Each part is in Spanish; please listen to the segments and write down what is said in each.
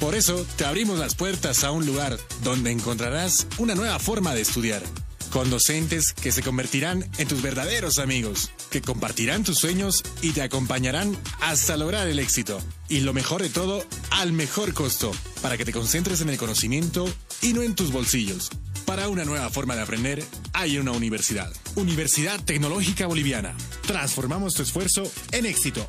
Por eso te abrimos las puertas a un lugar donde encontrarás una nueva forma de estudiar. Con docentes que se convertirán en tus verdaderos amigos, que compartirán tus sueños y te acompañarán hasta lograr el éxito. Y lo mejor de todo, al mejor costo, para que te concentres en el conocimiento y no en tus bolsillos. Para una nueva forma de aprender, hay una universidad. Universidad Tecnológica Boliviana. Transformamos tu esfuerzo en éxito.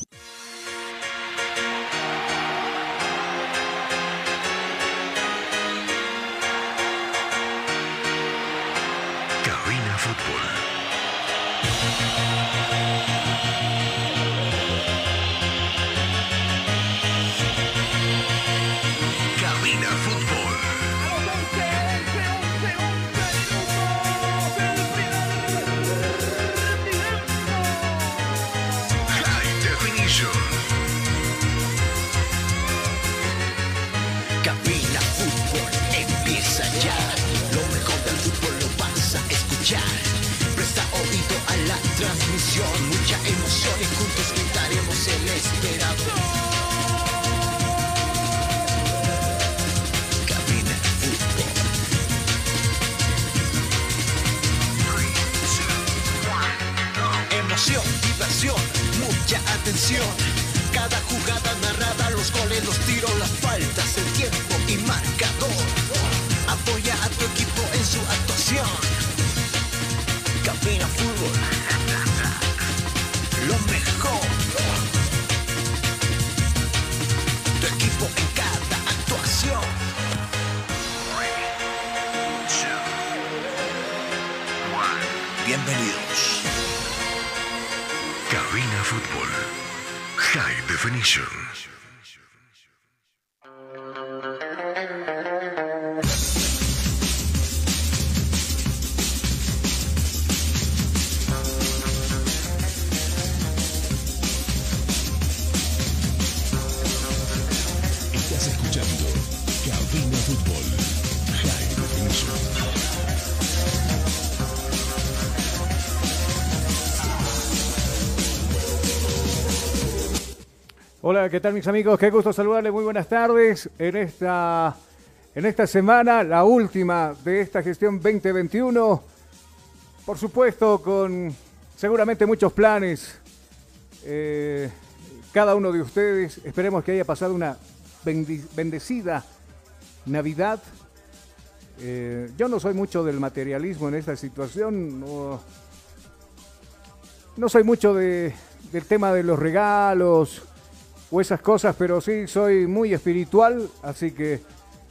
Hola, ¿qué tal mis amigos? Qué gusto saludarles, muy buenas tardes. En esta, en esta semana, la última de esta gestión 2021, por supuesto con seguramente muchos planes. Eh, cada uno de ustedes, esperemos que haya pasado una bendecida Navidad. Eh, yo no soy mucho del materialismo en esta situación, no, soy mucho de, del tema de los regalos o esas cosas, pero sí soy muy espiritual, así que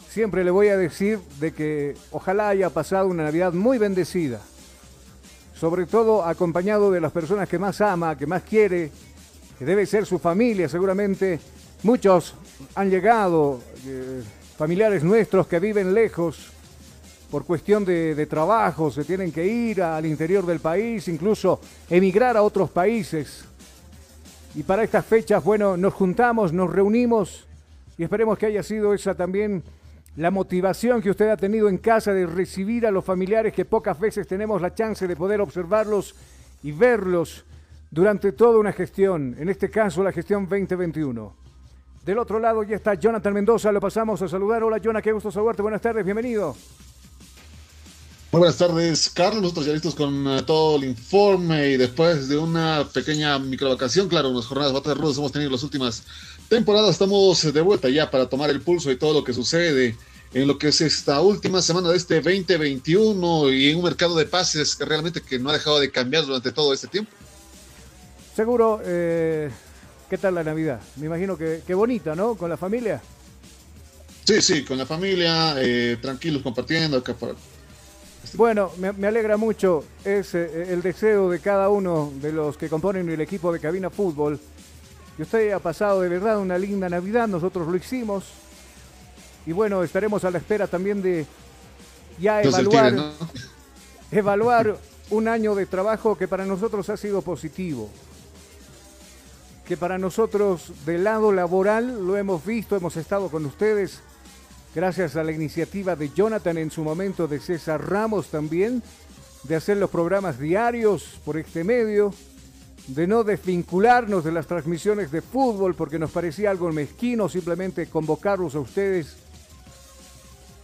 siempre le voy a decir de que ojalá haya pasado una Navidad muy bendecida, sobre todo acompañado de las personas que más ama, que más quiere, que debe ser su familia seguramente. Muchos han llegado, eh, familiares nuestros que viven lejos, por cuestión de, trabajo, se tienen que ir al interior del país, incluso emigrar a otros países. Y para estas fechas, bueno, nos juntamos, nos reunimos y esperemos que haya sido esa también la motivación que usted ha tenido en casa de recibir a los familiares que pocas veces tenemos la chance de poder observarlos y verlos durante toda una gestión, en este caso la gestión 2021. Del otro lado ya está Jonathan Mendoza, lo pasamos a saludar. Hola Jonathan, qué gusto saludarte, buenas tardes, bienvenido. Muy buenas tardes, Carlos. Nosotros ya listos con eh, todo el informe y después de una pequeña microvacación, claro, unas jornadas bastante rudas hemos tenido las últimas temporadas. Estamos de vuelta ya para tomar el pulso y todo lo que sucede en lo que es esta última semana de este 2021 y en un mercado de pases que realmente que no ha dejado de cambiar durante todo este tiempo. Seguro, eh, ¿qué tal la Navidad? Me imagino que, bonita, ¿no? Con la familia. Sí, sí, con la familia, eh, tranquilos compartiendo acá para bueno, me, alegra mucho. Es eh, el deseo de cada uno de los que componen el equipo de Cabina Fútbol. Y usted ha pasado de verdad una linda Navidad, nosotros lo hicimos. Y bueno, estaremos a la espera también de ya evaluar, evaluar un año de trabajo que para nosotros ha sido positivo. Que para nosotros del lado laboral lo hemos visto, hemos estado con ustedes gracias a la iniciativa de Jonathan en su momento, de César Ramos también, de hacer los programas diarios por este medio, de no desvincularnos de las transmisiones de fútbol porque nos parecía algo mezquino simplemente convocarlos a ustedes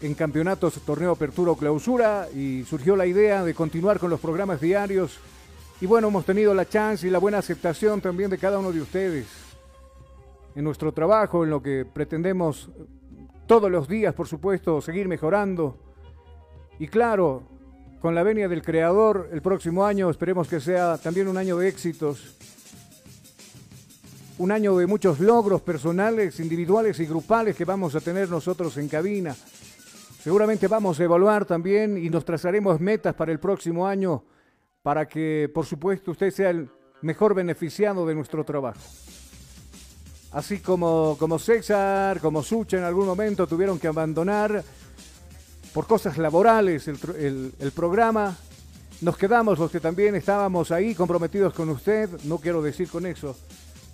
en campeonatos, torneo apertura o clausura y surgió la idea de continuar con los programas diarios. Y bueno, hemos tenido la chance y la buena aceptación también de cada uno de ustedes en nuestro trabajo, en lo que pretendemos todos los días, por supuesto, seguir mejorando. Y claro, con la venia del Creador, el próximo año esperemos que sea también un año de éxitos, un año de muchos logros personales, individuales y grupales que vamos a tener nosotros en cabina. Seguramente vamos a evaluar también y nos trazaremos metas para el próximo año para que, por supuesto, usted sea el mejor beneficiado de nuestro trabajo. Así como, como César, como Sucha en algún momento tuvieron que abandonar por cosas laborales el, el programa. Nos quedamos los que también estábamos ahí comprometidos con usted. No quiero decir con eso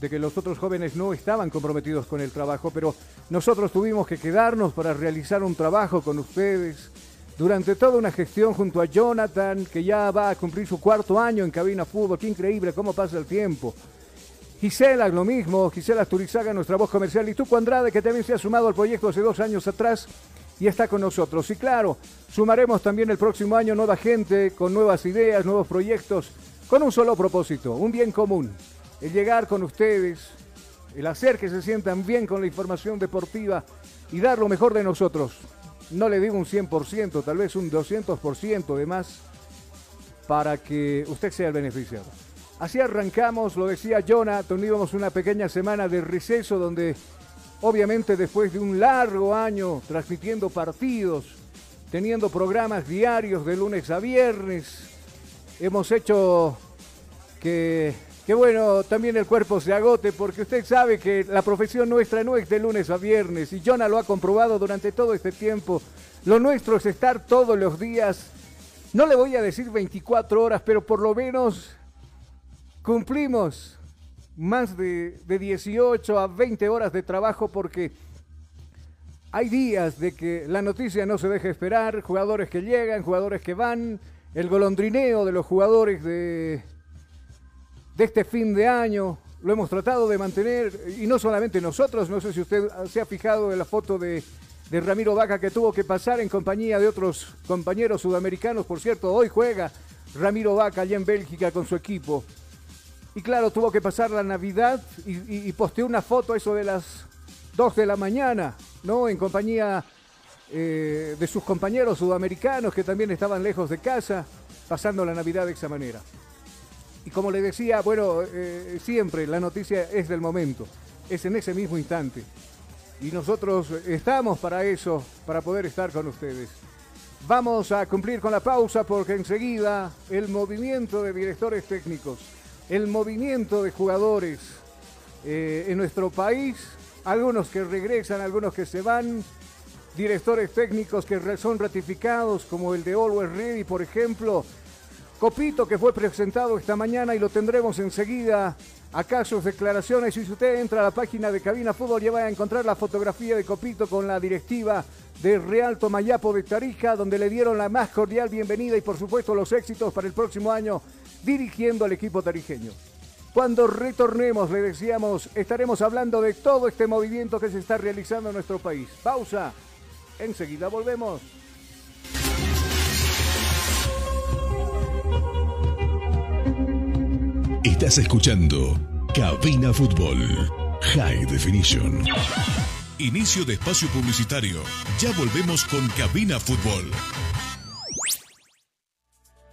de que los otros jóvenes no estaban comprometidos con el trabajo, pero nosotros tuvimos que quedarnos para realizar un trabajo con ustedes durante toda una gestión junto a Jonathan, que ya va a cumplir su cuarto año en Cabina Fútbol. Qué increíble cómo pasa el tiempo. Gisela, lo mismo, Gisela Turizaga, nuestra voz comercial, y Tuco Andrade, que también se ha sumado al proyecto hace dos años atrás y está con nosotros. Y claro, sumaremos también el próximo año nueva gente, con nuevas ideas, nuevos proyectos, con un solo propósito, un bien común, el llegar con ustedes, el hacer que se sientan bien con la información deportiva y dar lo mejor de nosotros. No le digo un 100%, tal vez un 200% de más, para que usted sea el beneficiado. Así arrancamos, lo decía Jonah, teníamos una pequeña semana de receso donde obviamente después de un largo año transmitiendo partidos, teniendo programas diarios de lunes a viernes, hemos hecho que, que bueno, también el cuerpo se agote porque usted sabe que la profesión nuestra no es de lunes a viernes y Jonah lo ha comprobado durante todo este tiempo. Lo nuestro es estar todos los días, no le voy a decir 24 horas, pero por lo menos Cumplimos más de, 18 a 20 horas de trabajo porque hay días de que la noticia no se deja esperar, jugadores que llegan, jugadores que van, el golondrineo de los jugadores de, de este fin de año, lo hemos tratado de mantener, y no solamente nosotros, no sé si usted se ha fijado en la foto de, de Ramiro Vaca que tuvo que pasar en compañía de otros compañeros sudamericanos, por cierto, hoy juega Ramiro Vaca allá en Bélgica con su equipo. Y claro, tuvo que pasar la Navidad y, posteó una foto eso de las 2 de la mañana, ¿no? En compañía eh, de sus compañeros sudamericanos que también estaban lejos de casa, pasando la Navidad de esa manera. Y como le decía, bueno, eh, siempre la noticia es del momento, es en ese mismo instante. Y nosotros estamos para eso, para poder estar con ustedes. Vamos a cumplir con la pausa porque enseguida el movimiento de directores técnicos el movimiento de jugadores eh, en nuestro país, algunos que regresan, algunos que se van, directores técnicos que son ratificados, como el de Always Ready, por ejemplo. Copito, que fue presentado esta mañana y lo tendremos enseguida acá sus declaraciones. Y si usted entra a la página de Cabina Fútbol, ya va a encontrar la fotografía de Copito con la directiva de Real Tomayapo de Tarija, donde le dieron la más cordial bienvenida y por supuesto los éxitos para el próximo año dirigiendo al equipo tarijeño. Cuando retornemos, le decíamos, estaremos hablando de todo este movimiento que se está realizando en nuestro país. Pausa. Enseguida volvemos. Estás escuchando Cabina Fútbol High Definition. Inicio de espacio publicitario. Ya volvemos con Cabina Fútbol.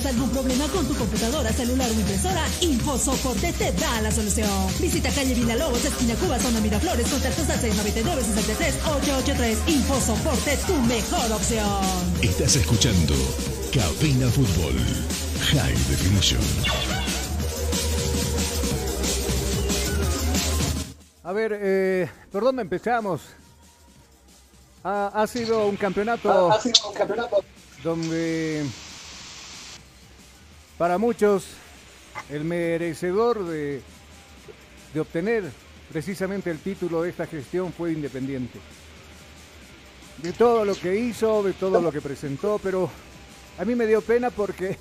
¿Tienes algún problema con tu computadora, celular o impresora? InfoSoporte te da la solución. Visita calle Villalobos, esquina Cuba, zona Miraflores, contactos al 699 63 883 InfoSoporte, tu mejor opción. Estás escuchando Cabina Fútbol High Definition. A ver, eh, ¿por dónde empezamos? Ha, sido un campeonato. ha sido un campeonato. Donde para muchos, el merecedor de, obtener precisamente el título de esta gestión fue Independiente. De todo lo que hizo, de todo lo que presentó, pero a mí me dio pena porque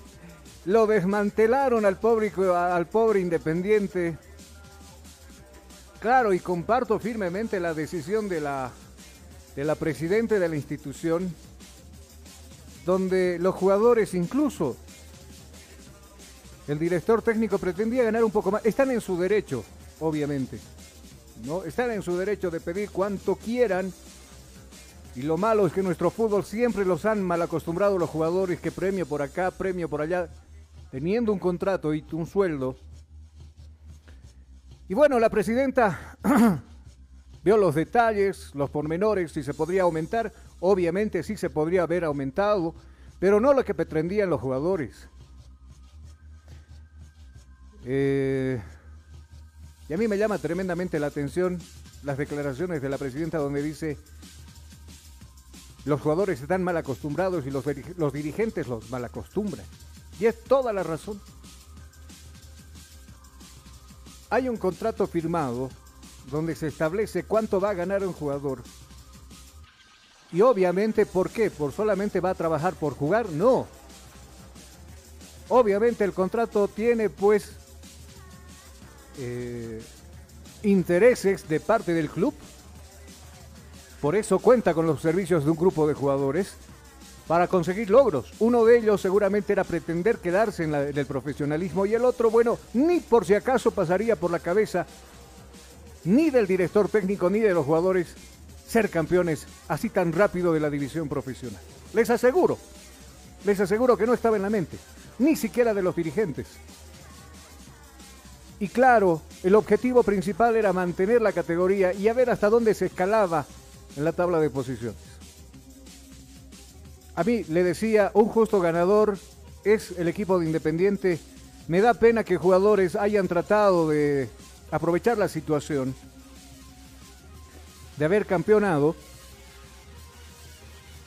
lo desmantelaron al pobre, al pobre Independiente. Claro, y comparto firmemente la decisión de la, de la de la institución, donde los jugadores incluso el director técnico pretendía ganar un poco más. Están en su derecho, obviamente. ¿no? Están en su derecho de pedir cuanto quieran. Y lo malo es que nuestro fútbol siempre los han mal acostumbrado los jugadores que premio por acá, premio por allá, teniendo un contrato y un sueldo. Y bueno, la presidenta vio los detalles, los pormenores, si se podría aumentar. Obviamente sí se podría haber aumentado, pero no lo que pretendían los jugadores. Eh, y a mí me llama tremendamente la atención las declaraciones de la presidenta donde dice los jugadores están mal acostumbrados y los, los dirigentes los mal acostumbran. Y es toda la razón. Hay un contrato firmado donde se establece cuánto va a ganar un jugador. Y obviamente, ¿por qué? ¿Por solamente va a trabajar por jugar? No. Obviamente el contrato tiene pues eh, intereses de parte del club. Por eso cuenta con los servicios de un grupo de jugadores para conseguir logros. Uno de ellos seguramente era pretender quedarse en, el profesionalismo y el otro, bueno, ni por si acaso pasaría por la cabeza ni del director técnico ni de los jugadores ser campeones así tan rápido de la división profesional. Les aseguro, les aseguro que no estaba en la mente, ni siquiera de los dirigentes. Y claro, el objetivo principal era mantener la categoría y a ver hasta dónde se escalaba en la tabla de posiciones. A mí le decía, un justo ganador es el equipo de Independiente. Me da pena que jugadores hayan tratado de aprovechar la situación de haber campeonado.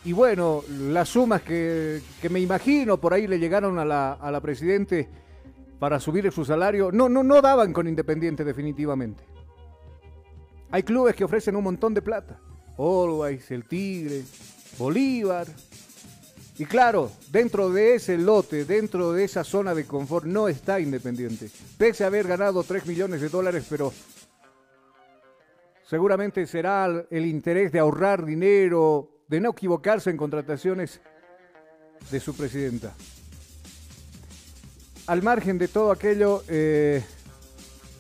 Y bueno, las sumas que, me imagino por ahí le llegaron a la, a la presidente para subir su salario, no, no, no daban con Independiente definitivamente. Hay clubes que ofrecen un montón de plata. Always, el Tigre, Bolívar. Y claro, dentro de ese lote, dentro de esa zona de confort, no está Independiente. Pese a haber ganado 3 millones de dólares, pero seguramente será el interés de ahorrar dinero, de no equivocarse en contrataciones de su presidenta al margen de todo aquello, eh,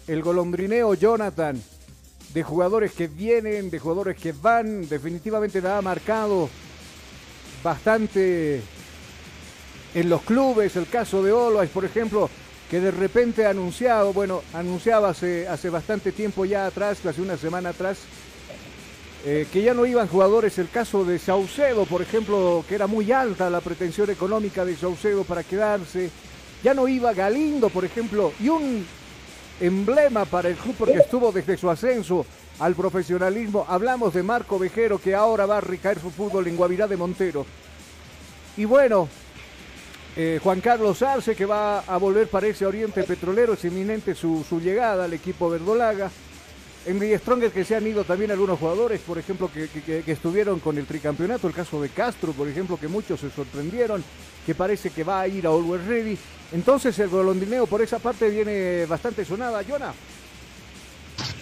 el golondrineo Jonathan, de jugadores que vienen, de jugadores que van, definitivamente la ha marcado bastante en los clubes. El caso de Olois, por ejemplo, que de repente ha anunciado, bueno, anunciaba hace, bastante tiempo ya atrás, hace una semana atrás, eh, que ya no iban jugadores. El caso de Saucedo, por ejemplo, que era muy alta la pretensión económica de Saucedo para quedarse. Ya no iba Galindo, por ejemplo, y un emblema para el club porque estuvo desde su ascenso al profesionalismo. Hablamos de Marco Vejero que ahora va a recaer su fútbol en Guavirá de Montero. Y bueno, eh, Juan Carlos Arce que va a volver para ese Oriente Petrolero, es inminente su, su llegada al equipo verdolaga. En The Stronger que se han ido también algunos jugadores, por ejemplo, que, estuvieron con el tricampeonato, el caso de Castro, por ejemplo, que muchos se sorprendieron, que parece que va a ir a Always Ready. Entonces el golondineo por esa parte viene bastante sonada. Jonah.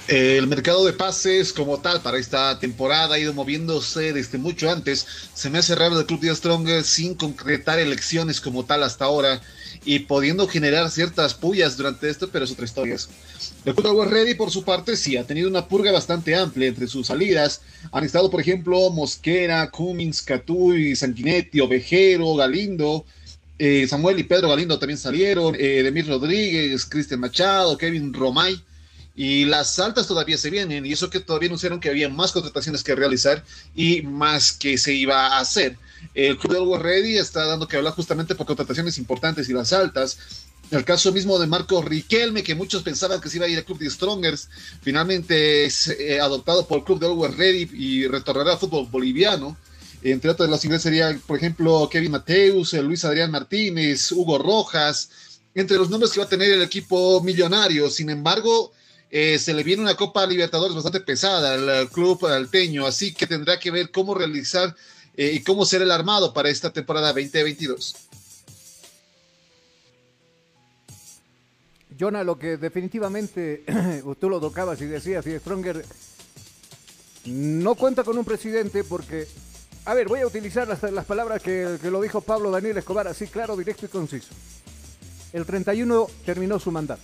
El mercado de pases como tal para esta temporada ha ido moviéndose desde mucho antes. Se me hace raro el Club de Stronger sin concretar elecciones como tal hasta ahora y pudiendo generar ciertas pullas durante esto, pero es otra historia. El Club Ready, por su parte, sí, ha tenido una purga bastante amplia entre sus salidas. Han estado, por ejemplo, Mosquera, Cummings, Catuy, Sanguinetti, Ovejero, Galindo, eh, Samuel y Pedro Galindo también salieron, eh, Demir Rodríguez, Cristian Machado, Kevin Romay. Y las altas todavía se vienen, y eso que todavía anunciaron que había más contrataciones que realizar y más que se iba a hacer. El Club de Always Ready está dando que hablar justamente por contrataciones importantes y las altas. El caso mismo de Marco Riquelme, que muchos pensaban que se iba a ir al Club de Strongers, finalmente es eh, adoptado por el Club de Always Ready y retornará al fútbol boliviano. Entre otros de los ingleses serían, por ejemplo, Kevin Mateus, Luis Adrián Martínez, Hugo Rojas, entre los nombres que va a tener el equipo millonario. Sin embargo, eh, se le viene una Copa Libertadores bastante pesada al club alteño, así que tendrá que ver cómo realizar eh, y cómo ser el armado para esta temporada 2022. Jonah, lo que definitivamente tú lo tocabas y decías, y Stronger no cuenta con un presidente porque, a ver, voy a utilizar las, las palabras que, lo dijo Pablo Daniel Escobar, así claro, directo y conciso. El 31 terminó su mandato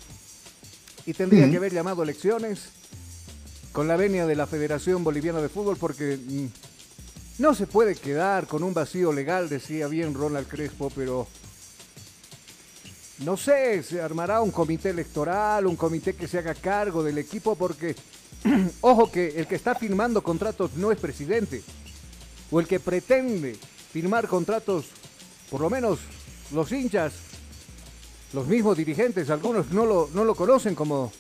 y tendría que haber llamado elecciones con la venia de la Federación Boliviana de Fútbol porque mm, no se puede quedar con un vacío legal, decía bien Ronald Crespo, pero no sé, se armará un comité electoral, un comité que se haga cargo del equipo, porque, ojo que el que está firmando contratos no es presidente, o el que pretende firmar contratos, por lo menos los hinchas, Los mismos dirigentes, algunos no lo, no lo conocen como,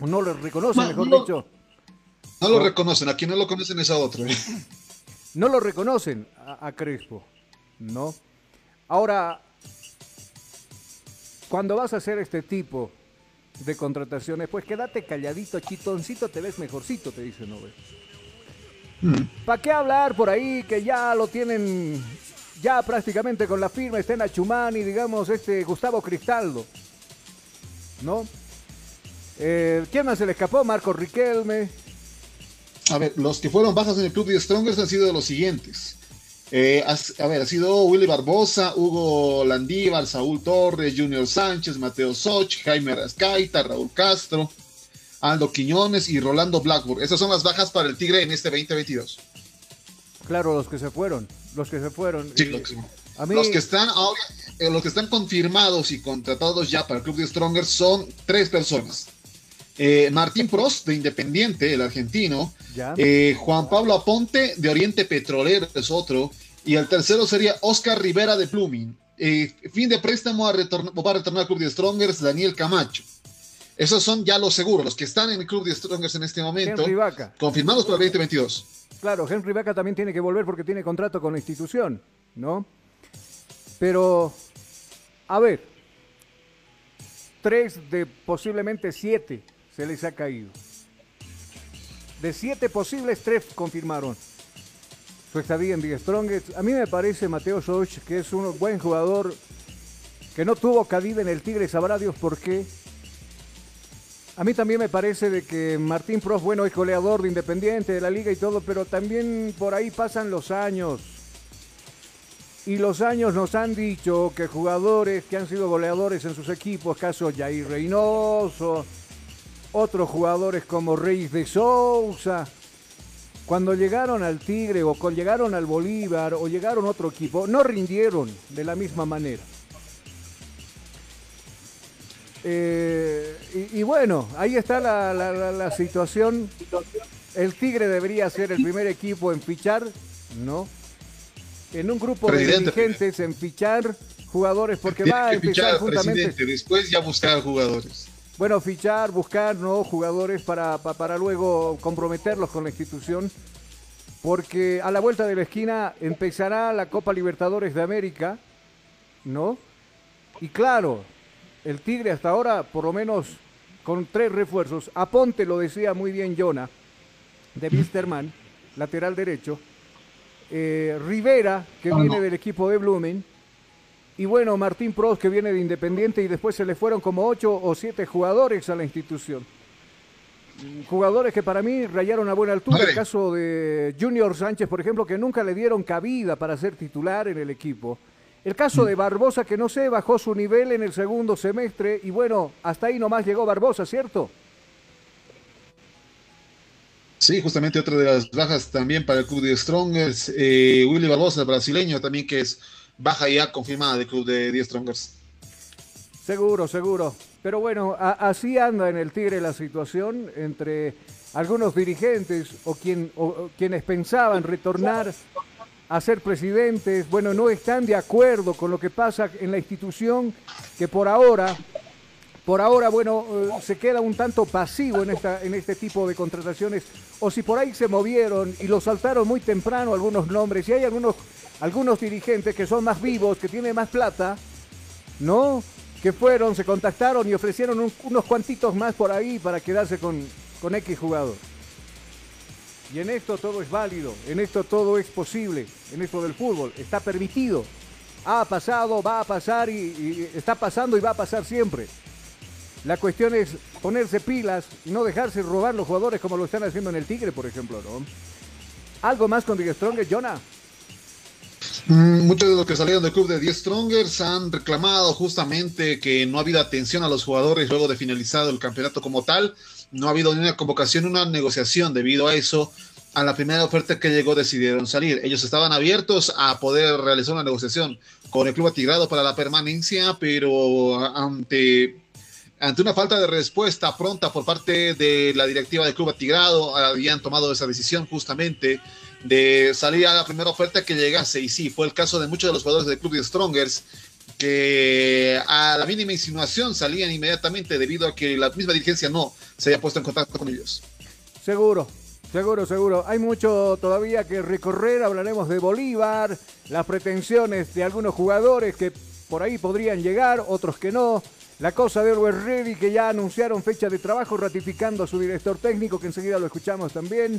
no lo reconocen, mejor no- dicho. No lo reconocen, a quien no lo conocen es a otro. ¿eh? no lo reconocen a, a Crespo, ¿no? Ahora, cuando vas a hacer este tipo de contrataciones, pues quédate calladito, chitoncito, te ves mejorcito, te dice Nobel. ¿Para qué hablar por ahí que ya lo tienen ya prácticamente con la firma? Está en Achumani, digamos, este Gustavo Cristaldo, ¿no? Eh, ¿Quién más se le escapó? Marco Riquelme. A ver, los que fueron bajas en el club de Strongers han sido los siguientes. Eh, a ver, ha sido Willy Barbosa, Hugo Landívar, Saúl Torres, Junior Sánchez, Mateo Soch, Jaime Rascaita, Raúl Castro, Aldo Quiñones y Rolando Blackburn. Esas son las bajas para el Tigre en este 2022. Claro, los que se fueron, los que se fueron. Sí, Eh, los, que- a mí, los que están ahora, eh, los que están confirmados y contratados ya para el club de Strongers son tres personas. Eh, Martín Prost, de Independiente, el argentino. Juan Pablo Aponte, de Oriente Petrolero, es otro. Y el tercero sería Oscar Rivera, de Blooming. Fin de préstamo a retorn- va a retornar al club de Strongers, Daniel Camacho. Esos son ya los seguros, los que están en el club de Strongers en este momento. Henry Vaca. Confirmados para el 2022. Claro, Henry Vaca también tiene que volver porque tiene contrato con la institución, ¿no? Pero, a ver, tres de posiblemente siete se les ha caído. De siete posibles, tres confirmaron su estadía en The Strongest. A mí me parece Mateo Soch que es un buen jugador que no tuvo cabida en el Tigre, sabrá Dios por qué. A mí también me parece de que Martín Prof, bueno, es goleador de Independiente, de la liga y todo, pero también por ahí pasan los años. Y los años nos han dicho que jugadores que han sido goleadores en sus equipos, caso Jair Reynoso, otros jugadores como Reyes de Sousa, cuando llegaron al Tigre o llegaron al Bolívar o llegaron a otro equipo, no rindieron de la misma manera. Eh, y, y bueno, ahí está la, la- la- la situación. El Tigre debería ser el primer equipo en fichar, ¿no? En un grupo Presidente, de dirigentes en fichar jugadores porque va a empezar fichar presidente, después ya buscar jugadores. Bueno, fichar, buscar ¿no? jugadores para, pa- para luego comprometerlos con la institución. Porque a la vuelta de la esquina empezará la Copa Libertadores de América, ¿no? Y claro, el Tigre hasta ahora, por lo menos con tres refuerzos. Aponte lo decía muy bien Jonah, de Wisterman, lateral derecho. Eh, Rivera, que viene del equipo de Blumen. Y bueno, Martín Pros, que viene de Independiente, y después se le fueron como ocho o siete jugadores a la institución. Jugadores que para mí rayaron a buena altura. El caso de Junior Sánchez, por ejemplo, que nunca le dieron cabida para ser titular en el equipo. El caso de Barbosa, que no sé, bajó su nivel en el segundo semestre. Y bueno, hasta ahí nomás llegó Barbosa, ¿cierto? Sí, justamente otra de las bajas también para el club de Strongers. eh, Willy Barbosa, brasileño, también que es baja ya confirmada del club de The Strongers. Seguro, seguro. Pero bueno, así anda en el Tigre la situación entre algunos dirigentes o, quien, o- o quienes pensaban retornar a ser presidentes. Bueno, no están de acuerdo con lo que pasa en la institución que por ahora, por ahora, bueno, eh, se queda un tanto pasivo en, esta, en este tipo de contrataciones. O si por ahí se movieron y lo saltaron muy temprano algunos nombres y hay algunos, algunos dirigentes que son más vivos, que tienen más plata, ¿no? Que fueron, se contactaron y ofrecieron un- unos cuantitos más por ahí para quedarse con, con X jugador. Y en esto todo es válido, en esto todo es posible, en esto del fútbol, está permitido. Ha pasado, va a pasar y, está pasando y va a pasar siempre. La cuestión es ponerse pilas y no dejarse robar los jugadores como lo están haciendo en el Tigre, por ejemplo, ¿no? ¿Algo más con The Strong, Jonah? Mm, Muchos de los que salieron del club de The Strongers han reclamado justamente que no ha habido atención a los jugadores luego de finalizado el campeonato como tal. No ha habido ni una convocación, ni una negociación debido a eso. A la primera oferta que llegó decidieron salir. Ellos estaban abiertos a poder realizar una negociación con el club atigrado para la permanencia, pero ante ante una falta de respuesta pronta por parte de la directiva del Club Atigrado, habían tomado esa decisión justamente de salir a la primera oferta que llegase. Y sí, fue el caso de muchos de los jugadores del Club de Strongers que a la mínima insinuación salían inmediatamente debido a que la misma dirigencia no se haya puesto en contacto con ellos. Seguro, seguro, seguro. Hay mucho todavía que recorrer. Hablaremos de Bolívar, las pretensiones de algunos jugadores que por ahí podrían llegar, otros que no. La cosa de Orwell Ready, que ya anunciaron fecha de trabajo ratificando a su director técnico, que enseguida lo escuchamos también.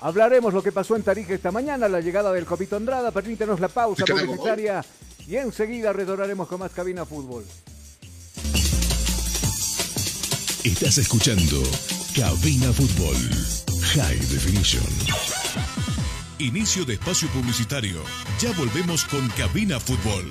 Hablaremos lo que pasó en Tarija esta mañana, la llegada del Copito Andrada. Permítanos la pausa publicitaria y enseguida retornaremos con más Cabina Fútbol. Estás escuchando Cabina Fútbol High Definition. Inicio de espacio publicitario. Ya volvemos con Cabina Fútbol.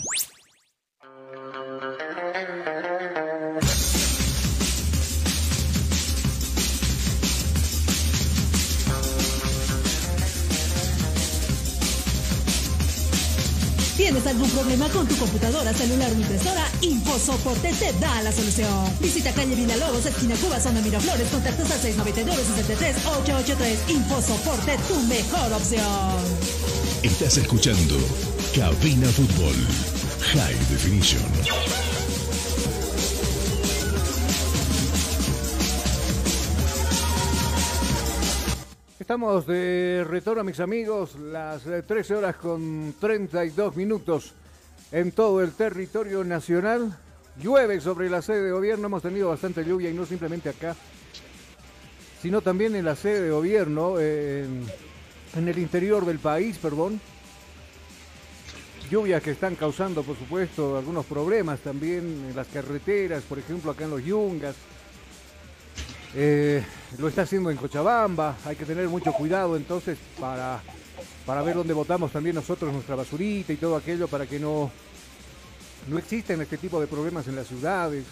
¿Tienes algún problema con tu computadora, celular o impresora? InfoSoporte te da la solución. Visita calle Villalobos, esquina Cuba, zona Miraflores, contactos al 692-63-883. InfoSoporte, tu mejor opción. Estás escuchando Cabina Fútbol. High Definition. Estamos de retorno, mis amigos, las eh, 13 horas con 32 minutos en todo el territorio nacional. Llueve sobre la sede de gobierno, hemos tenido bastante lluvia y no simplemente acá, sino también en la sede de gobierno, eh, en, en el interior del país, perdón. Lluvias que están causando, por supuesto, algunos problemas también en las carreteras, por ejemplo, acá en los Yungas. Eh, lo está haciendo en Cochabamba, hay que tener mucho cuidado entonces para, para ver dónde votamos también nosotros nuestra basurita y todo aquello para que no, no este tipo de problemas en las ciudades,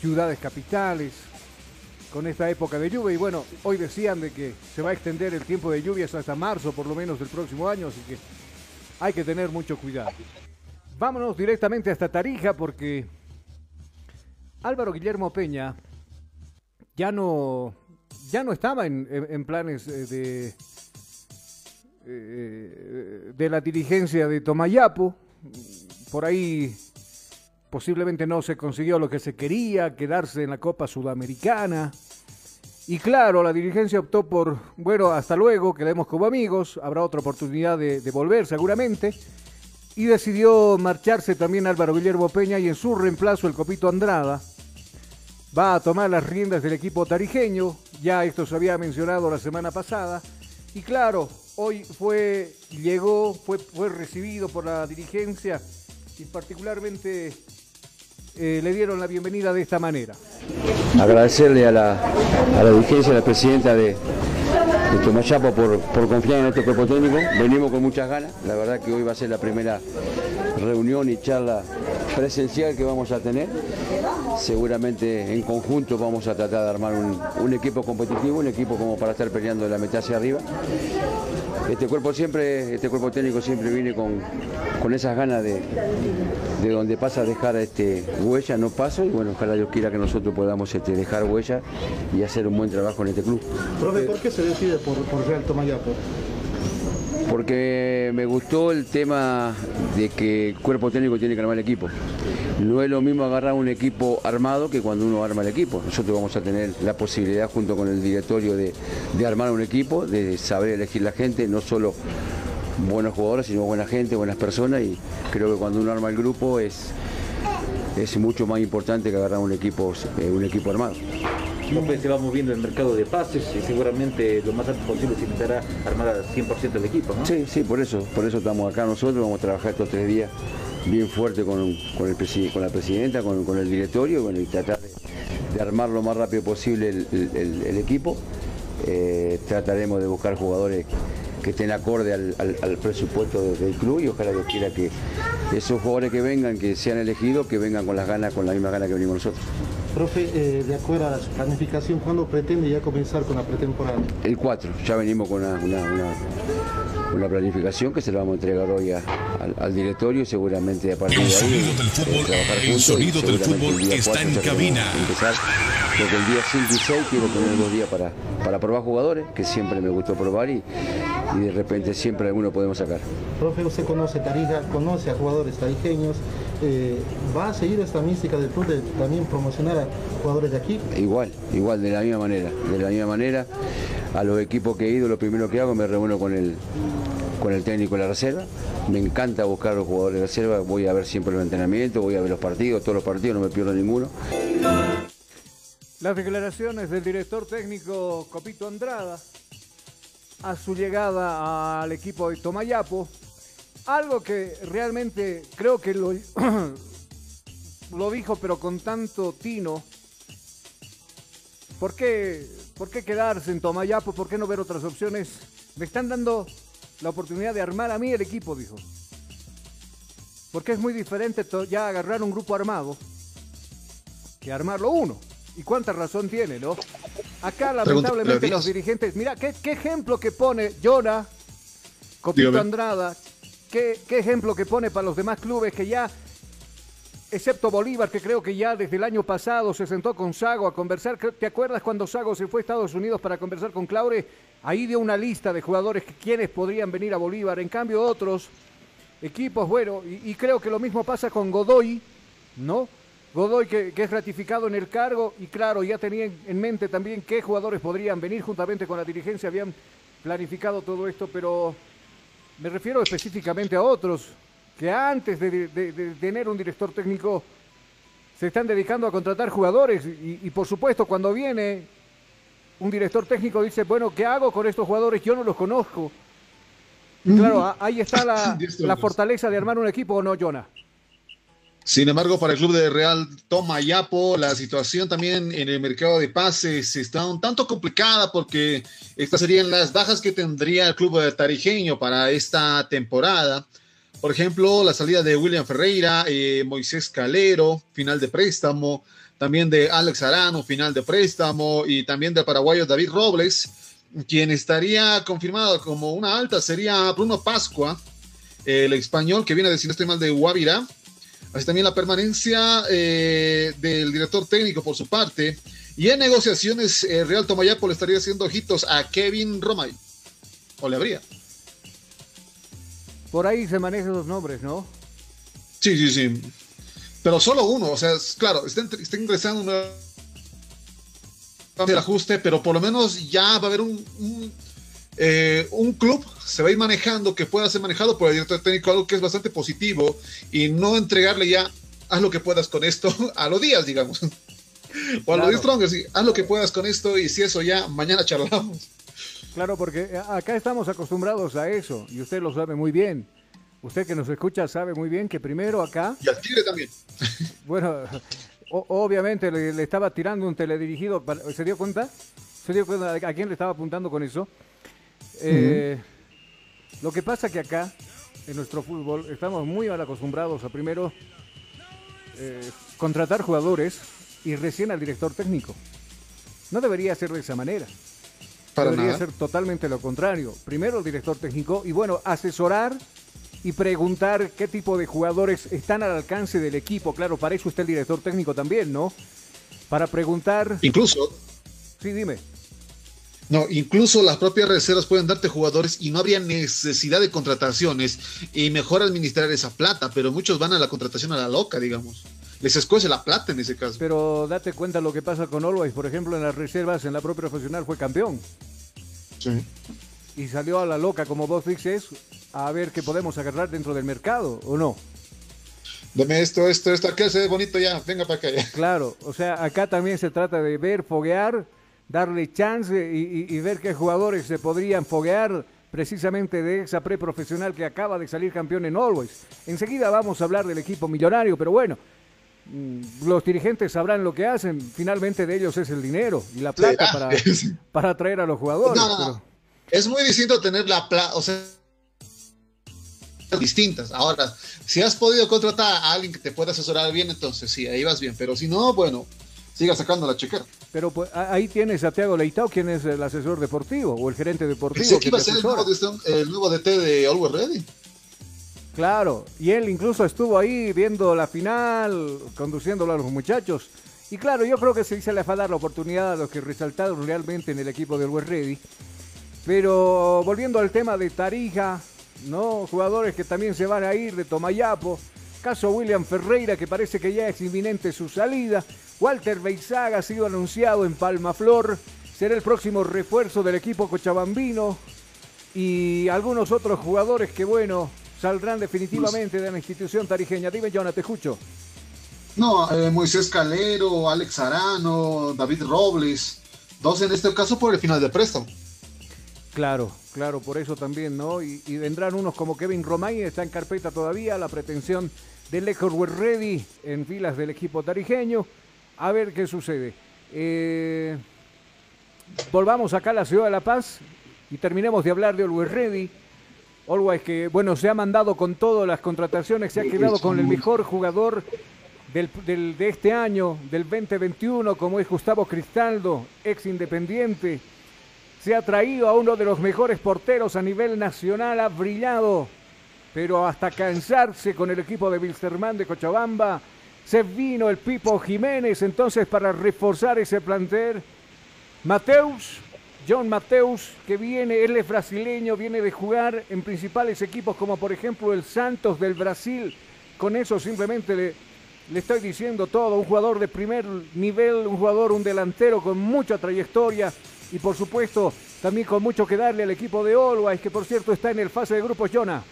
ciudades capitales, con esta época de lluvia. Y bueno, hoy decían de que se va a extender el tiempo de lluvias hasta marzo por lo menos del próximo año, así que hay que tener mucho cuidado. Vámonos directamente hasta Tarija porque Álvaro Guillermo Peña ya no, ya no estaba en, en- planes eh, de, eh, de la dirigencia de Tomayapo. Por ahí posiblemente no se consiguió lo que se quería, quedarse en la Copa Sudamericana. Y claro, la dirigencia optó por, bueno, hasta luego, quedemos como amigos, habrá otra oportunidad de, de volver seguramente. Y decidió marcharse también Álvaro Guillermo Peña y en su reemplazo el Copito Andrada va a tomar las riendas del equipo tarijeño. Ya esto se había mencionado la semana pasada. Y claro, hoy fue, llegó, fue, fue recibido por la dirigencia y particularmente eh, le dieron la bienvenida de esta manera. agradecerle a la, a la dirigencia, a la presidenta de, de por, por confiar en este cuerpo técnico. Venimos con muchas ganas. La verdad que hoy va a ser la primera reunión y charla presencial que vamos a tener. Seguramente en conjunto vamos a tratar de armar un, equipo competitivo, un equipo como para estar peleando la mitad hacia arriba. Este cuerpo siempre, este cuerpo técnico siempre viene con, con esas ganas de, de donde pasa dejar este, huella, no paso, y bueno, ojalá Dios quiera que nosotros podamos este, dejar huella y hacer un buen trabajo en este club. Profe, ¿por qué se decide por, por Real Tomayapo? Porque me gustó el tema de que el cuerpo técnico tiene que armar el equipo. No es lo mismo agarrar un equipo armado que cuando uno arma el equipo. Nosotros vamos a tener la posibilidad junto con el directorio de, de armar un equipo, de saber elegir la gente, no solo buenos jugadores, sino buena gente, buenas personas y creo que cuando uno arma el grupo es, es mucho más importante que agarrar un equipo, eh, un equipo armado. Profe, se va moviendo el mercado de pases y seguramente lo más antes posible se intentará armar al 100% el equipo. Sí, sí, por eso, por eso estamos acá nosotros, vamos a trabajar estos tres días bien fuerte con, con, la presidenta, con, el directorio, bueno, y tratar de, armar lo más rápido posible el, equipo. Eh, trataremos de buscar jugadores que estén acorde al, presupuesto de- del club y ojalá Dios quiera que esos jugadores que vengan, que sean elegidos, que vengan con las ganas, con la misma ganas que venimos nosotros. Profe, eh, de acuerdo a su planificación, ¿cuándo pretende ya comenzar con la pretemporada? El 4, ya venimos con una, una- una- una planificación que se la vamos a entregar hoy a- al, al directorio y seguramente a partir El de ahí sonido del fútbol, trabajar el sonido del fútbol el día está 4 en cabina. Empezar, porque el día 5 y 6 quiero tener dos días para, para probar jugadores, que siempre me gustó probar y, y de repente siempre alguno podemos sacar. Profe, usted conoce Tarija, conoce a jugadores tarijeños, eh, ¿va a seguir esta mística del club de también promocionar a jugadores de aquí? Igual, igual, de la misma manera, de la misma manera. A los equipos que he ido, lo primero que hago me reúno con el, con el técnico de la reserva. Me encanta buscar a los jugadores de reserva, voy a ver siempre los entrenamientos, voy a ver los partidos, todos los partidos, no me pierdo ninguno. Las declaraciones del director técnico Copito Andrada a su llegada al equipo de Tomayapo. Algo que realmente creo que lo, lo dijo, pero con tanto tino. ¿Por qué, ¿Por qué quedarse en Tomayapo? ¿Por qué no ver otras opciones? Me están dando la oportunidad de armar a mí el equipo, dijo. Porque es muy diferente ya agarrar un grupo armado que armarlo uno. Y cuánta razón tiene, ¿no? Acá lamentablemente los dirigentes, mira, ¿qué, ejemplo que pone Jonah, Copito Andrada, qué, ejemplo que pone para los demás clubes que ya excepto Bolívar, que creo que ya desde el año pasado se sentó con Sago a conversar. ¿Te acuerdas cuando Sago se fue a Estados Unidos para conversar con Claure? Ahí dio una lista de jugadores que quienes podrían venir a Bolívar. En cambio, otros equipos, bueno, y, creo que lo mismo pasa con Godoy, ¿no? Godoy que, es ratificado en el cargo y claro, ya tenían en mente también qué jugadores podrían venir juntamente con la dirigencia, habían planificado todo esto, pero me refiero específicamente a otros que antes de, tener un director técnico se están dedicando a contratar jugadores y, por supuesto cuando viene un director técnico dice, bueno, ¿qué hago con estos jugadores? Yo no los conozco. claro, ahí está la, la fortaleza de armar un equipo, ¿o no, Jonah? Sin embargo, para el club de Real Toma Yapo, la situación también en el mercado de pases está un tanto complicada porque estas serían las bajas que tendría el club tarijeño para esta temporada. Por ejemplo, la salida de William Ferreira, eh, Moisés Calero, final de préstamo, también de Alex Arano, final de préstamo, y también del paraguayo David Robles, quien estaría confirmado como una alta sería Bruno Pascua, el español que viene de, si no estoy mal, de Guavirá Así también la permanencia eh, del director técnico por su parte. Y en negociaciones, eh, Real Tomayapo le estaría haciendo ojitos a Kevin Romay. O le habría. Por ahí se manejan los nombres, ¿no? Sí, sí, sí. Pero solo uno. O sea, claro, está, ingresando un el ajuste, pero por lo menos ya va a haber un eh, un club se va a ir manejando que pueda ser manejado por el director técnico, algo que es bastante positivo, y no entregarle ya, haz lo que puedas con esto, a los días, digamos. o a los días strongers, haz lo que puedas con esto, y si eso ya, mañana charlamos. Claro, porque acá estamos acostumbrados a eso, y usted lo sabe muy bien. Usted que nos escucha sabe muy bien que primero acá. Y al Tigre también. Bueno, obviamente le, le, estaba tirando un teledirigido. ¿Se dio cuenta? ¿Se dio cuenta a quién le estaba apuntando con eso? Eh, lo que pasa que acá, en nuestro fútbol, estamos muy mal acostumbrados a primero eh, contratar jugadores y recién al director técnico. No debería ser de esa manera. debería ser totalmente lo contrario. Primero el director técnico y bueno, asesorar y preguntar qué tipo de jugadores están al alcance del equipo. Claro, para eso está el director técnico también, ¿no? Para preguntar. Incluso. Sí, dime. No, incluso las propias reservas pueden darte jugadores y no habría necesidad de contrataciones y mejor administrar esa plata, pero muchos van a la contratación a la loca, digamos. Les escoge la plata en ese caso. Pero date cuenta lo que pasa con Always, por ejemplo, en las reservas, en la propia profesional fue campeón. Sí. Y salió a la loca, como vos dices, a ver qué podemos agarrar dentro del mercado, ¿o no? Deme esto, esto, esto, aquel se ve bonito ya, venga para acá ya. Claro, o sea, acá también se trata de ver, foguear darle chance y, ver qué jugadores se podrían foguear precisamente de esa preprofesional que acaba de salir campeón en Always. Enseguida vamos a hablar del equipo millonario, pero bueno, mm, los dirigentes sabrán lo que hacen, finalmente de ellos es el dinero y la plata para, para atraer a los jugadores. Es muy distinto tener la plata, o sea, distintas. Ahora, si has podido contratar a alguien que te pueda asesorar bien, entonces sí, ahí vas bien, pero si no, bueno, siga sacando la chequera. Pero pues, ahí tienes a Tiago Leitao, quien es el asesor deportivo o el gerente deportivo. que iba a ser el nuevo, DT de Always Ready. Claro, y él incluso estuvo ahí viendo la final, conduciéndolo a los muchachos. Y claro, yo creo que se, se le va a dar la oportunidad a los que resaltaron realmente en el equipo del West Ready. Pero volviendo al tema de Tarija, ¿no? Jugadores que también se van a ir de Tomayapo. Caso William Ferreira, que parece que ya es inminente su salida. Walter Beizaga ha sido anunciado en Palma Flor. Será el próximo refuerzo del equipo cochabambino. y algunos otros jugadores que, bueno, saldrán definitivamente de la institución tarijeña. Dime, Jonathan, te escucho. No, eh, Moisés Calero, Alex Arano, David Robles, dos en este caso por el final de préstamo. Claro, claro, por eso también, ¿no? Y, vendrán unos como Kevin Romay, está en carpeta todavía, la pretensión del We're Ready en filas del equipo tarijeño. A ver qué sucede. Eh, volvamos acá a la ciudad de La Paz y terminemos de hablar de Always Ready. Always que, bueno, se ha mandado con todas las contrataciones, se ha quedado con el mejor jugador del, de este año, del 2021, como es Gustavo Cristaldo, ex independiente. Se ha traído a uno de los mejores porteros a nivel nacional, ha brillado, pero hasta cansarse con el equipo de Wilstermann de Cochabamba. Se vino el Pipo Jiménez entonces para reforzar ese plantel. Mateus, John Mateus, que viene, él es brasileño, viene de jugar en principales equipos como por ejemplo el Santos del Brasil. Con eso simplemente le, le estoy diciendo todo, un jugador de primer nivel, un jugador, un delantero con mucha trayectoria y por supuesto también con mucho que darle al equipo de Always, que por cierto está en el fase de grupos Jonah.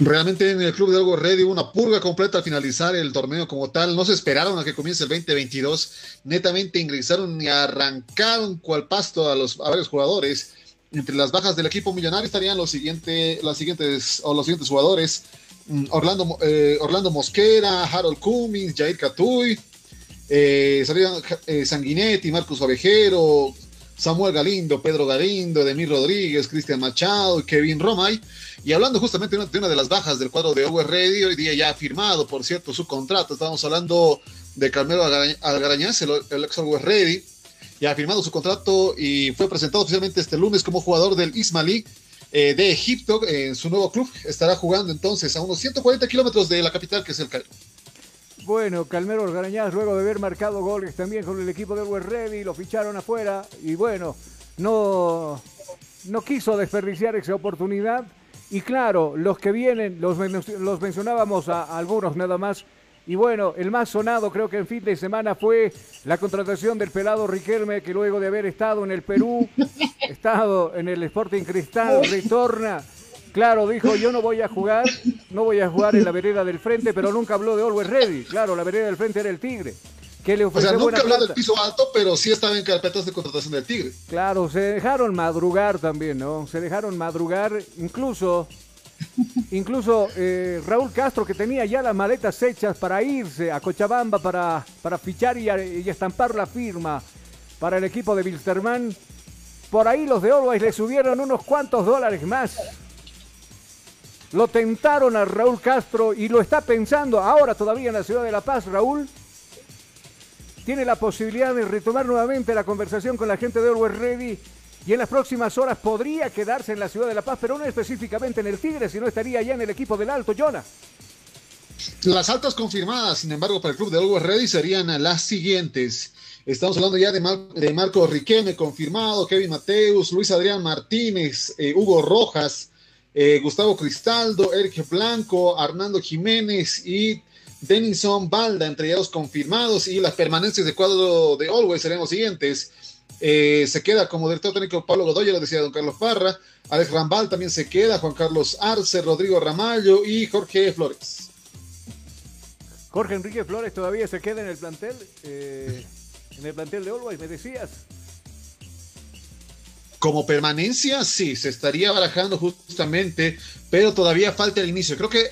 Realmente en el club de Algo hubo una purga completa al finalizar el torneo como tal. No se esperaron a que comience el 2022. Netamente ingresaron y arrancaron cual pasto a, los, a varios jugadores. Entre las bajas del equipo millonario estarían los, siguientes, o los siguientes jugadores. Mm, Orlando, eh, Orlando Mosquera, Harold Cummings, Jair Catuy, eh, eh, Sanguinetti, Marcos Ovejero, Samuel Galindo, Pedro Galindo, Demir Rodríguez, Cristian Machado Kevin Romay. Y hablando justamente de una, de las bajas del cuadro de Over Ready, hoy día ya ha firmado, por cierto, su contrato. Estábamos hablando de Carmelo Algarañaz, el, el ex Over Ready. Ya ha firmado su contrato y fue presentado oficialmente este lunes como jugador del Ismaili eh, de Egipto en su nuevo club. Estará jugando entonces a unos 140 kilómetros de la capital, que es el Cairo. Bueno, Calmero Garañaz, luego de haber marcado goles también con el equipo de West Ready, lo ficharon afuera y bueno, no, no quiso desperdiciar esa oportunidad. Y claro, los que vienen, los, los mencionábamos a algunos nada más, y bueno, el más sonado creo que en fin de semana fue la contratación del pelado Riquelme, que luego de haber estado en el Perú, estado en el Sporting Cristal, retorna. Claro, dijo, yo no voy a jugar, no voy a jugar en la vereda del frente, pero nunca habló de Always Ready. Claro, la vereda del frente era el Tigre. Que le o sea, nunca habló del piso alto, pero sí estaba en carpetas de contratación del Tigre. Claro, se dejaron madrugar también, ¿no? Se dejaron madrugar, incluso Incluso eh, Raúl Castro, que tenía ya las maletas hechas para irse a Cochabamba para, para fichar y, estampar la firma para el equipo de Wilstermann, por ahí los de Always le subieron unos cuantos dólares más. Lo tentaron a Raúl Castro y lo está pensando ahora todavía en la ciudad de La Paz, Raúl. Tiene la posibilidad de retomar nuevamente la conversación con la gente de Always Ready y en las próximas horas podría quedarse en la ciudad de La Paz, pero no específicamente en el Tigre, sino estaría ya en el equipo del Alto, Jonah. Las altas confirmadas, sin embargo, para el club de Always Ready serían las siguientes. Estamos hablando ya de, Marco Riquelme confirmado, Kevin Mateus, Luis Adrián Martínez, eh, Hugo Rojas, eh, Gustavo Cristaldo, Eric Blanco, Arnando Jiménez y Denison Balda, entre ellos confirmados. Y las permanencias de cuadro de Always serían los siguientes. Eh, se queda como director técnico Pablo Godoy, ya lo decía don Carlos Parra. Alex Rambal también se queda, Juan Carlos Arce, Rodrigo Ramallo y Jorge Flores. Jorge Enrique Flores todavía se queda en el plantel, eh, en el plantel de Always, me decías. Como permanencia, sí, se estaría barajando justamente, pero todavía falta el inicio. Creo que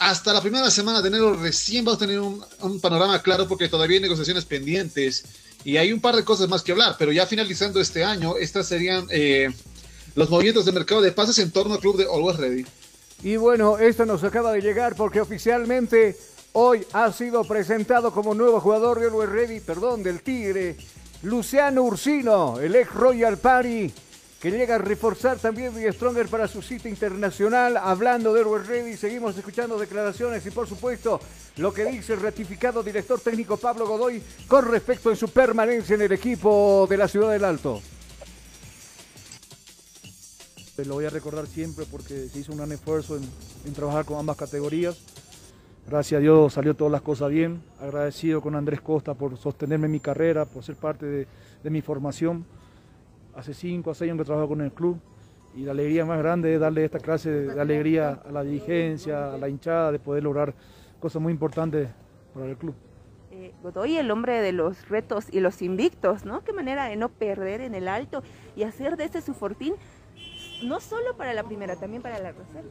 hasta la primera semana de enero recién vamos a tener un, un panorama claro porque todavía hay negociaciones pendientes y hay un par de cosas más que hablar, pero ya finalizando este año, estas serían eh, los movimientos de mercado de pases en torno al club de Always Ready. Y bueno, esto nos acaba de llegar porque oficialmente hoy ha sido presentado como nuevo jugador de Always Ready, perdón, del Tigre, Luciano Ursino, el ex Royal Party que llega a reforzar también The Stronger para su cita internacional. Hablando de Erwin Ready, seguimos escuchando declaraciones y por supuesto lo que dice el ratificado director técnico Pablo Godoy con respecto en su permanencia en el equipo de la Ciudad del Alto. Lo voy a recordar siempre porque se hizo un gran esfuerzo en, trabajar con ambas categorías. Gracias a Dios salió todas las cosas bien. Agradecido con Andrés Costa por sostenerme en mi carrera, por ser parte de mi formación hace 5 o 6 años que trabajo con el club y la alegría más grande es darle esta clase de alegría a la dirigencia, a la hinchada, de poder lograr cosas muy importantes para el club. Eh, Godoy, el hombre de los retos y los invictos, ¿no? Qué manera de no perder en el alto y hacer de este su fortín, no solo para la primera, también para la reserva.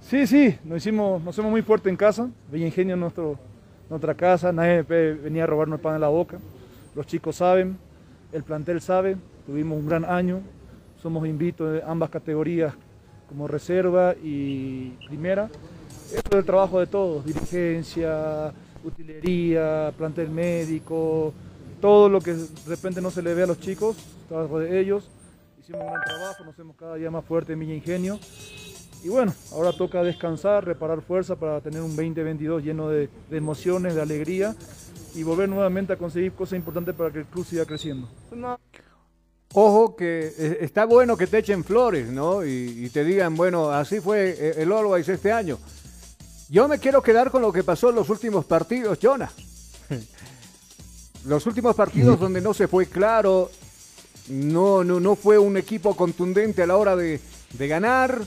Sí, sí, nos hicimos, nos hicimos muy fuerte en casa, Bella Ingenio nuestro, nuestra casa, nadie venía a robarnos el pan en la boca, los chicos saben, el plantel sabe, tuvimos un gran año, somos invitos de ambas categorías como reserva y primera. Esto es el trabajo de todos, dirigencia, utilería, plantel médico, todo lo que de repente no se le ve a los chicos, trabajo de ellos. Hicimos un gran trabajo, nos hacemos cada día más fuerte en Villa Ingenio. Y bueno, ahora toca descansar, reparar fuerza para tener un 2022 lleno de emociones, de alegría y volver nuevamente a conseguir cosas importantes para que el club siga creciendo. Ojo que eh, está bueno que te echen flores, ¿no? Y, y te digan, bueno, así fue eh, el Always este año. Yo me quiero quedar con lo que pasó en los últimos partidos, Jonah. Los últimos partidos donde no se fue claro, no, no, no fue un equipo contundente a la hora de, de ganar.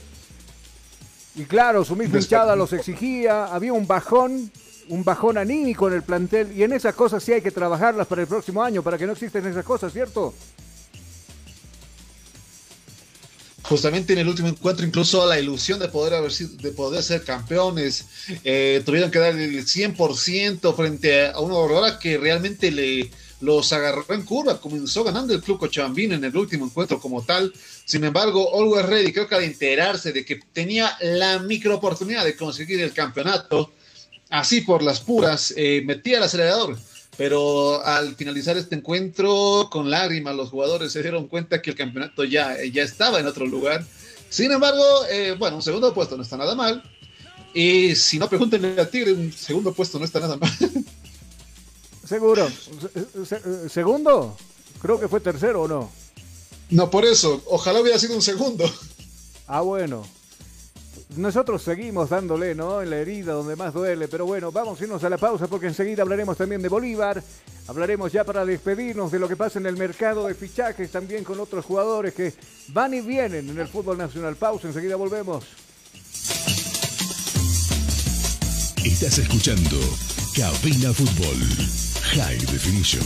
Y claro, su misma hinchada los exigía, había un bajón, un bajón anímico en el plantel. Y en esas cosas sí hay que trabajarlas para el próximo año, para que no existan esas cosas, ¿cierto? Justamente en el último encuentro incluso la ilusión de poder haber sido, de poder ser campeones. Eh, tuvieron que dar el 100% frente a una Aurora que realmente le los agarró en curva, comenzó ganando el club Cochabambino en el último encuentro como tal, sin embargo Always Ready creo que al enterarse de que tenía la micro oportunidad de conseguir el campeonato, así por las puras, eh, metía el acelerador, pero al finalizar este encuentro, con lágrimas, los jugadores se dieron cuenta que el campeonato ya, ya estaba en otro lugar. Sin embargo, eh, bueno, un segundo puesto no está nada mal. Y si no, pregúntenle a Tigre, un segundo puesto no está nada mal. Seguro. Se- ¿Segundo? Creo que fue tercero o no. No, por eso, ojalá hubiera sido un segundo. Ah, bueno. Nosotros seguimos dándole, ¿no? En la herida donde más duele. Pero bueno, vamos a irnos a la pausa porque enseguida hablaremos también de Bolívar. Hablaremos ya para despedirnos de lo que pasa en el mercado de fichajes también con otros jugadores que van y vienen en el fútbol nacional. Pausa, enseguida volvemos. Estás escuchando Cabina Fútbol High Definition.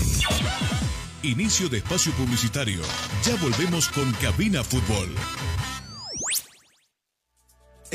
Inicio de espacio publicitario. Ya volvemos con Cabina Fútbol.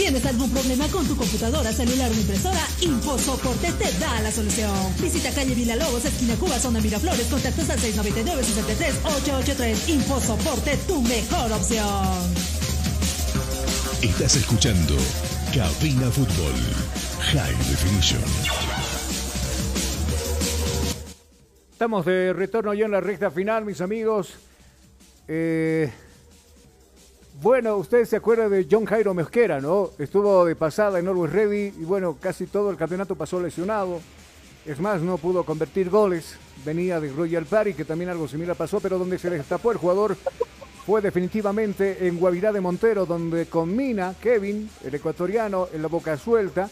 ¿Tienes algún problema con tu computadora, celular o impresora? InfoSoporte te da la solución. Visita calle Vila Lobos, esquina Cuba, zona Miraflores, contactos al 699-63-883. InfoSoporte, tu mejor opción. Estás escuchando Cabina Fútbol High Definition. Estamos de retorno ya en la recta final, mis amigos. Eh, bueno, ustedes se acuerdan de John Jairo Mosquera, ¿no? Estuvo de pasada en Norway Ready y bueno, casi todo el campeonato pasó lesionado. Es más, no pudo convertir goles. Venía de Royal Party, que también algo similar pasó, pero donde se le destapó el jugador fue definitivamente en Guavirá de Montero, donde con Mina, Kevin, el ecuatoriano, en la boca suelta,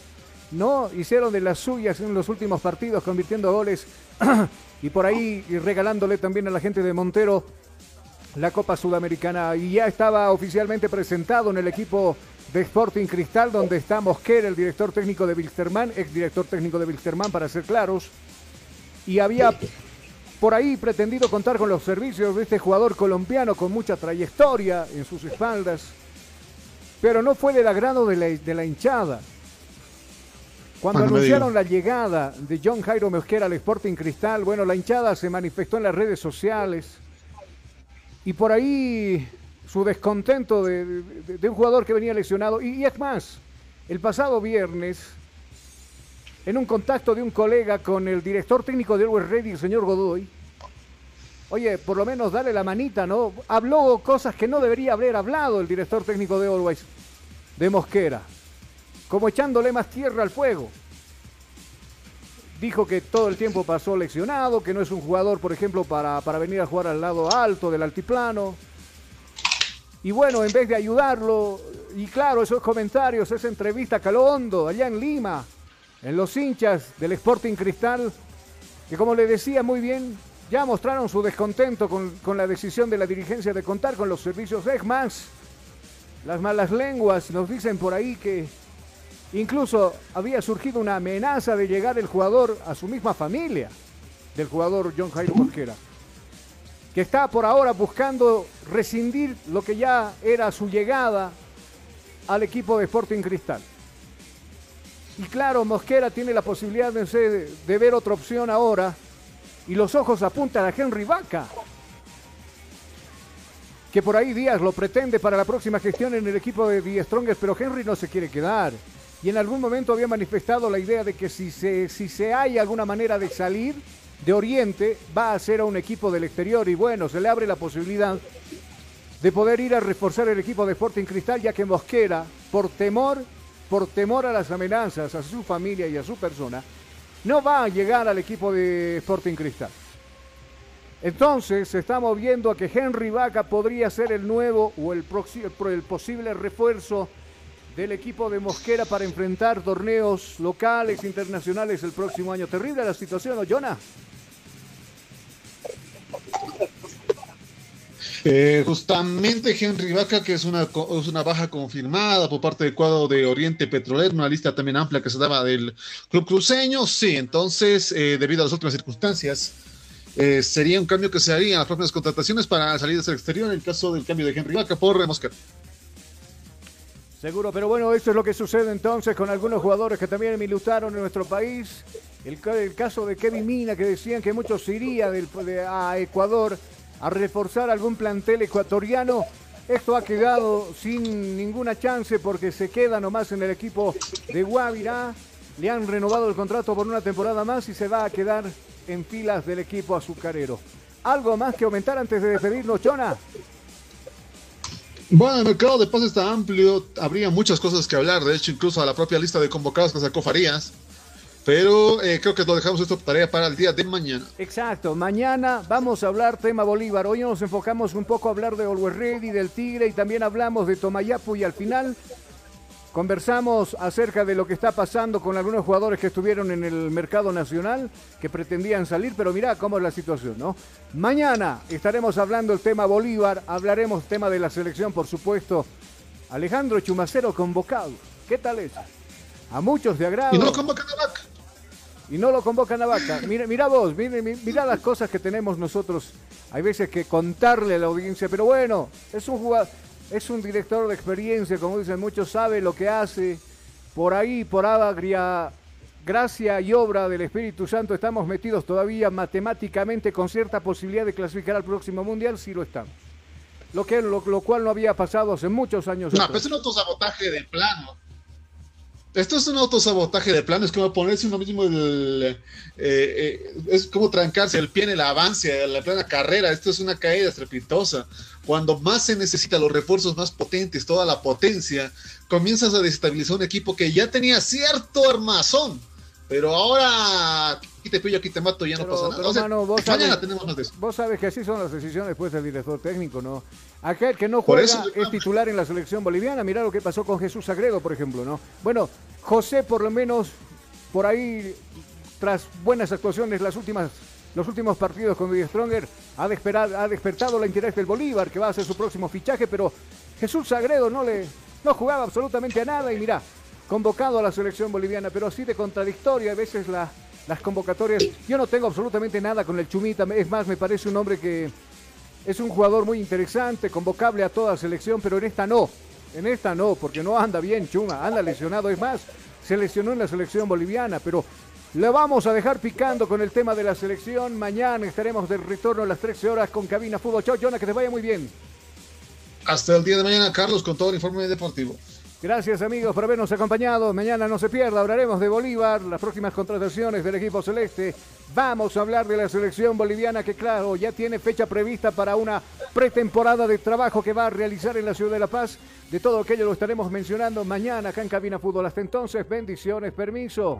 no hicieron de las suyas en los últimos partidos, convirtiendo goles y por ahí regalándole también a la gente de Montero la Copa Sudamericana y ya estaba oficialmente presentado en el equipo de Sporting Cristal, donde está Mosquera, el director técnico de Wilstermann, ex director técnico de Wilstermann, para ser claros, y había por ahí pretendido contar con los servicios de este jugador colombiano con mucha trayectoria en sus espaldas, pero no fue del agrado de la, de la hinchada. Cuando anunciaron la llegada de John Jairo Mosquera al Sporting Cristal, bueno, la hinchada se manifestó en las redes sociales y por ahí su descontento de, un jugador que venía lesionado. Y, y, es más, el pasado viernes, en un contacto de un colega con el director técnico de Always Ready, el señor Godoy, oye, por lo menos dale la manita, ¿no? Habló cosas que no debería haber hablado el director técnico de Always, de Mosquera, como echándole más tierra al fuego dijo que todo el tiempo pasó leccionado, que no es un jugador, por ejemplo, para, para, venir a jugar al lado alto del altiplano. Y bueno, en vez de ayudarlo, y claro, esos comentarios, esa entrevista caló hondo allá en Lima, en los hinchas del Sporting Cristal, que como le decía muy bien, ya mostraron su descontento con, con la decisión de la dirigencia de contar con los servicios EGMAS. Las malas lenguas nos dicen por ahí que Incluso había surgido una amenaza de llegar el jugador a su misma familia, del jugador John Jairo Mosquera. que está por ahora buscando rescindir lo que ya era su llegada al equipo de Sporting Cristal. Y claro, Mosquera tiene la posibilidad de, ver otra opción ahora y los ojos apuntan a Henry Vaca, que por ahí Díaz lo pretende para la próxima gestión en el equipo de Strongest, pero Henry no se quiere quedar. Y en algún momento había manifestado la idea de que si se, si se hay alguna manera de salir de Oriente, va a ser a un equipo del exterior. Y bueno, se le abre la posibilidad de poder ir a reforzar el equipo de Sporting Cristal, ya que Mosquera, por temor, por temor a las amenazas a su familia y a su persona, no va a llegar al equipo de Sporting Cristal. Entonces se está moviendo a que Henry Vaca podría ser el nuevo o el, el posible refuerzo del equipo de Mosquera para enfrentar torneos locales, internacionales el próximo año. Terrible la situación, ¿no? Eh, justamente Henry Vaca, que es una, es una baja confirmada por parte del cuadro de Oriente Petrolero, una lista también amplia que se daba del club cruceño. Sí, entonces, eh, debido a las últimas circunstancias, eh, sería un cambio que se haría en las propias contrataciones para salidas al exterior en el caso del cambio de Henry Vaca por Mosquera. Seguro, pero bueno, esto es lo que sucede entonces con algunos jugadores que también militaron en nuestro país. El, caso de Kevin Mina, que decían que muchos iría del, a Ecuador a reforzar algún plantel ecuatoriano. Esto ha quedado sin ninguna chance porque se queda nomás en el equipo de Guavirá. Le han renovado el contrato por una temporada más y se va a quedar en filas del equipo azucarero. ¿Algo más que aumentar antes de despedirnos, Chona? Bueno, el mercado de pases está amplio, habría muchas cosas que hablar, de hecho incluso a la propia lista de convocados que sacó Farías, pero eh, creo que lo dejamos esto tarea para el día de mañana. Exacto, mañana vamos a hablar tema Bolívar, hoy nos enfocamos un poco a hablar de Always Ready, del Tigre y también hablamos de Tomayapu y al final Conversamos acerca de lo que está pasando con algunos jugadores que estuvieron en el mercado nacional, que pretendían salir, pero mirá cómo es la situación, ¿no? Mañana estaremos hablando el tema Bolívar, hablaremos tema de la selección, por supuesto. Alejandro Chumacero convocado. ¿Qué tal es? A muchos de agrado. Y no lo convocan a Vaca. Y no lo convocan a Vaca. Mira, mira vos, mira, mira las cosas que tenemos nosotros. Hay veces que contarle a la audiencia, pero bueno, es un jugador es un director de experiencia, como dicen muchos, sabe lo que hace. Por ahí, por agria, gracia y obra del Espíritu Santo, estamos metidos todavía matemáticamente con cierta posibilidad de clasificar al próximo mundial, sí lo estamos. Lo, que, lo, cual no había pasado hace muchos años. No, pero es un autosabotaje de plano. Esto es un autosabotaje de plano, es como ponerse uno mismo el, eh, eh, es como trancarse el pie en el avance, en la plena carrera. Esto es una caída estrepitosa. Cuando más se necesitan los refuerzos más potentes, toda la potencia, comienzas a desestabilizar un equipo que ya tenía cierto armazón. Pero ahora, aquí te pillo, aquí te mato, ya no pasa nada. vos mañana sabes, tenemos más de eso. Vos sabes que así son las decisiones después del director técnico, ¿no? Aquel que no juega es titular en la selección boliviana. Mira lo que pasó con Jesús Sagredo, por ejemplo, ¿no? Bueno, José por lo menos por ahí, tras buenas actuaciones las últimas los últimos partidos con Luis Stronger ha, despertado la interés del Bolívar, que va a ser su próximo fichaje, pero Jesús Sagredo no le no jugaba absolutamente a nada y mira, convocado a la selección boliviana, pero así de contradictoria a veces las convocatorias. Yo no tengo absolutamente nada con el Chumita, es más, me parece un hombre que es un jugador muy interesante, convocable a toda selección, pero en esta no. En esta no, porque no anda bien Chuma, anda lesionado. Es más, se lesionó en la selección boliviana, pero le vamos a dejar picando con el tema de la selección. Mañana estaremos de retorno a las 13 horas con Cabina Fútbol. Chao, Jonah, que te vaya muy bien. Hasta el día de mañana, Carlos, con todo el informe deportivo. Gracias amigos por habernos acompañado. Mañana no se pierda, hablaremos de Bolívar, las próximas contrataciones del equipo celeste. Vamos a hablar de la selección boliviana que claro, ya tiene fecha prevista para una pretemporada de trabajo que va a realizar en la ciudad de La Paz. De todo aquello lo estaremos mencionando mañana acá en Cabina Fútbol. Hasta entonces, bendiciones, permiso.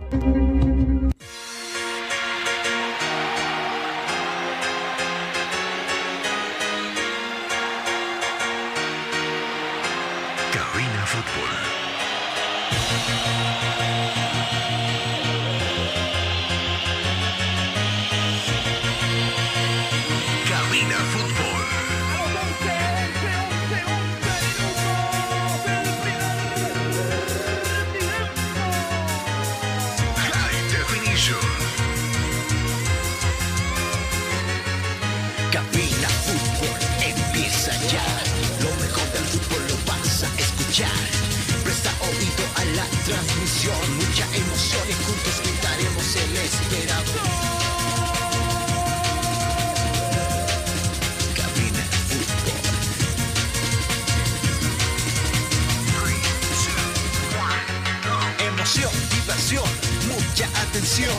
Atención.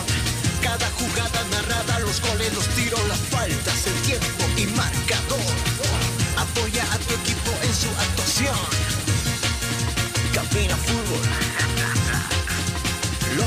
Cada jugada narrada, los goles, los tiros, las faltas, el tiempo y marcador. Apoya a tu equipo en su actuación. Cabina Fútbol. Lo